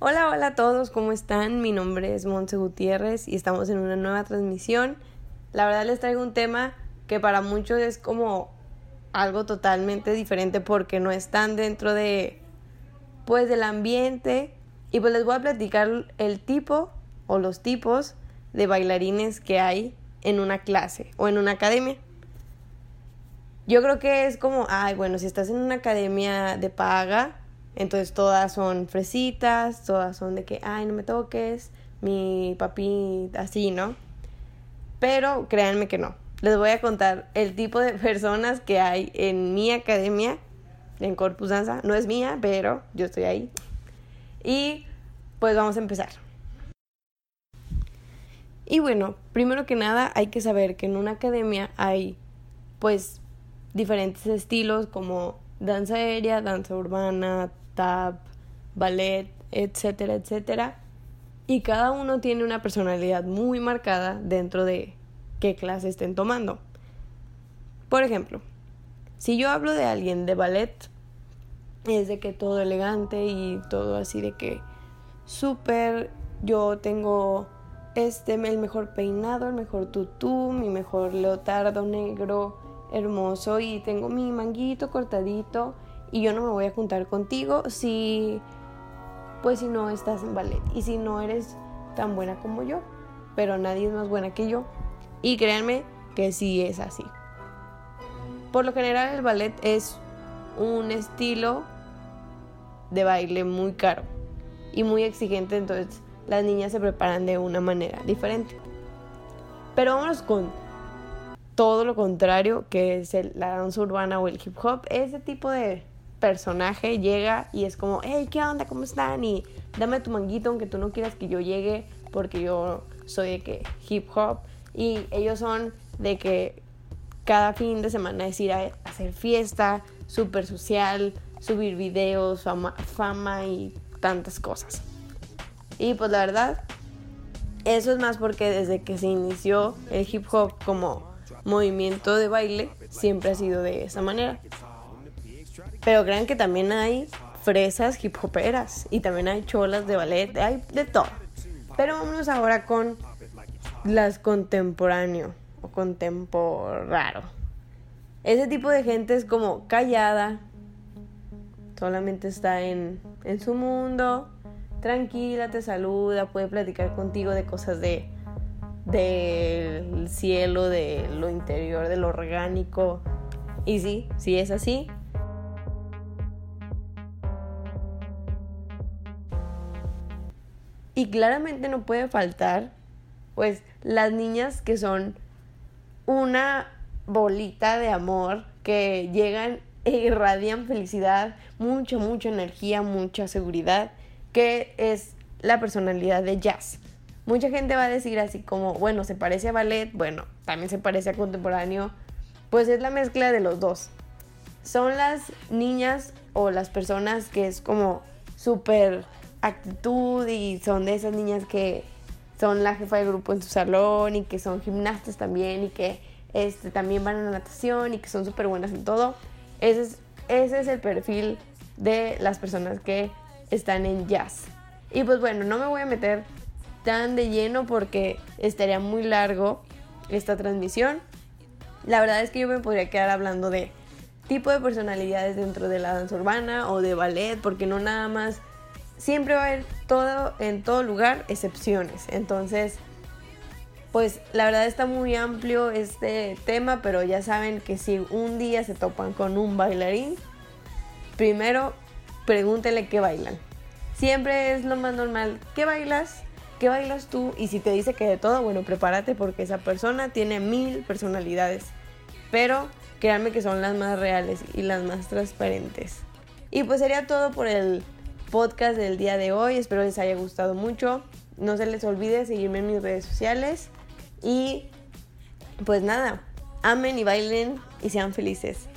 Hola, hola a todos, ¿cómo están? Mi nombre es Monse Gutiérrez y estamos en una nueva transmisión. La verdad les traigo un tema que para muchos es como algo totalmente diferente porque no están dentro de pues del ambiente y pues les voy a platicar el tipo o los tipos de bailarines que hay en una clase o en una academia. Yo creo que es como, ay, bueno, si estás en una academia de paga, entonces todas son fresitas, todas son de que, ay, no me toques, mi papi así, ¿no? Pero créanme que no. Les voy a contar el tipo de personas que hay en mi academia, en Corpus Danza. No es mía, pero yo estoy ahí. Y pues vamos a empezar. Y bueno, primero que nada hay que saber que en una academia hay pues diferentes estilos como danza aérea, danza urbana, tap, ballet, etcétera, etcétera. Y cada uno tiene una personalidad muy marcada dentro de qué clase estén tomando. Por ejemplo, si yo hablo de alguien de ballet, es de que todo elegante y todo así de que súper, yo tengo este, el mejor peinado, el mejor tutú, mi mejor leotardo negro hermoso y tengo mi manguito cortadito y yo no me voy a juntar contigo si pues si no estás en ballet y si no eres tan buena como yo, pero nadie es más buena que yo. Y créanme que sí es así. Por lo general el ballet es un estilo de baile muy caro y muy exigente, entonces las niñas se preparan de una manera diferente. Pero vámonos con todo lo contrario que es la danza urbana o el hip hop. Ese tipo de personaje llega y es como, hey, ¿qué onda? ¿Cómo están? Y dame tu manguito aunque tú no quieras que yo llegue porque yo soy de que hip hop. Y ellos son de que cada fin de semana es ir a hacer fiesta, súper social, subir videos, fama, fama y tantas cosas. Y pues la verdad, eso es más porque desde que se inició el hip hop como movimiento de baile, siempre ha sido de esa manera. Pero crean que también hay fresas hip hoperas y también hay cholas de ballet, hay de todo. Pero vámonos ahora con las contemporáneo o contemporáneo. Ese tipo de gente es como callada, solamente está en, en su mundo, tranquila, te saluda, puede platicar contigo de cosas de del cielo, de lo interior, de lo orgánico. Y sí, sí es así, Y claramente no puede faltar, pues, las niñas que son una bolita de amor, que llegan e irradian felicidad, mucha, mucha energía, mucha seguridad, que es la personalidad de jazz. Mucha gente va a decir así como, bueno, se parece a ballet, bueno, también se parece a contemporáneo, pues es la mezcla de los dos. Son las niñas o las personas que es como súper actitud y son de esas niñas que son la jefa del grupo en su salón y que son gimnastas también y que este, también van a la natación y que son súper buenas en todo. Ese es, ese es el perfil de las personas que están en jazz. Y pues bueno, no me voy a meter tan de lleno porque estaría muy largo esta transmisión. La verdad es que yo me podría quedar hablando de tipo de personalidades dentro de la danza urbana o de ballet, porque no nada más siempre va a haber todo, en todo lugar, excepciones. Entonces, pues la verdad está muy amplio este tema, pero ya saben que si un día se topan con un bailarín, primero pregúntele qué bailan. Siempre es lo más normal, ¿qué bailas? ¿Qué bailas tú? Y si te dice que de todo, bueno, prepárate porque esa persona tiene mil personalidades. Pero créanme que son las más reales y las más transparentes. Y pues sería todo por el podcast del día de hoy. Espero les haya gustado mucho. No se les olvide seguirme en mis redes sociales. Y pues nada, amen y bailen y sean felices.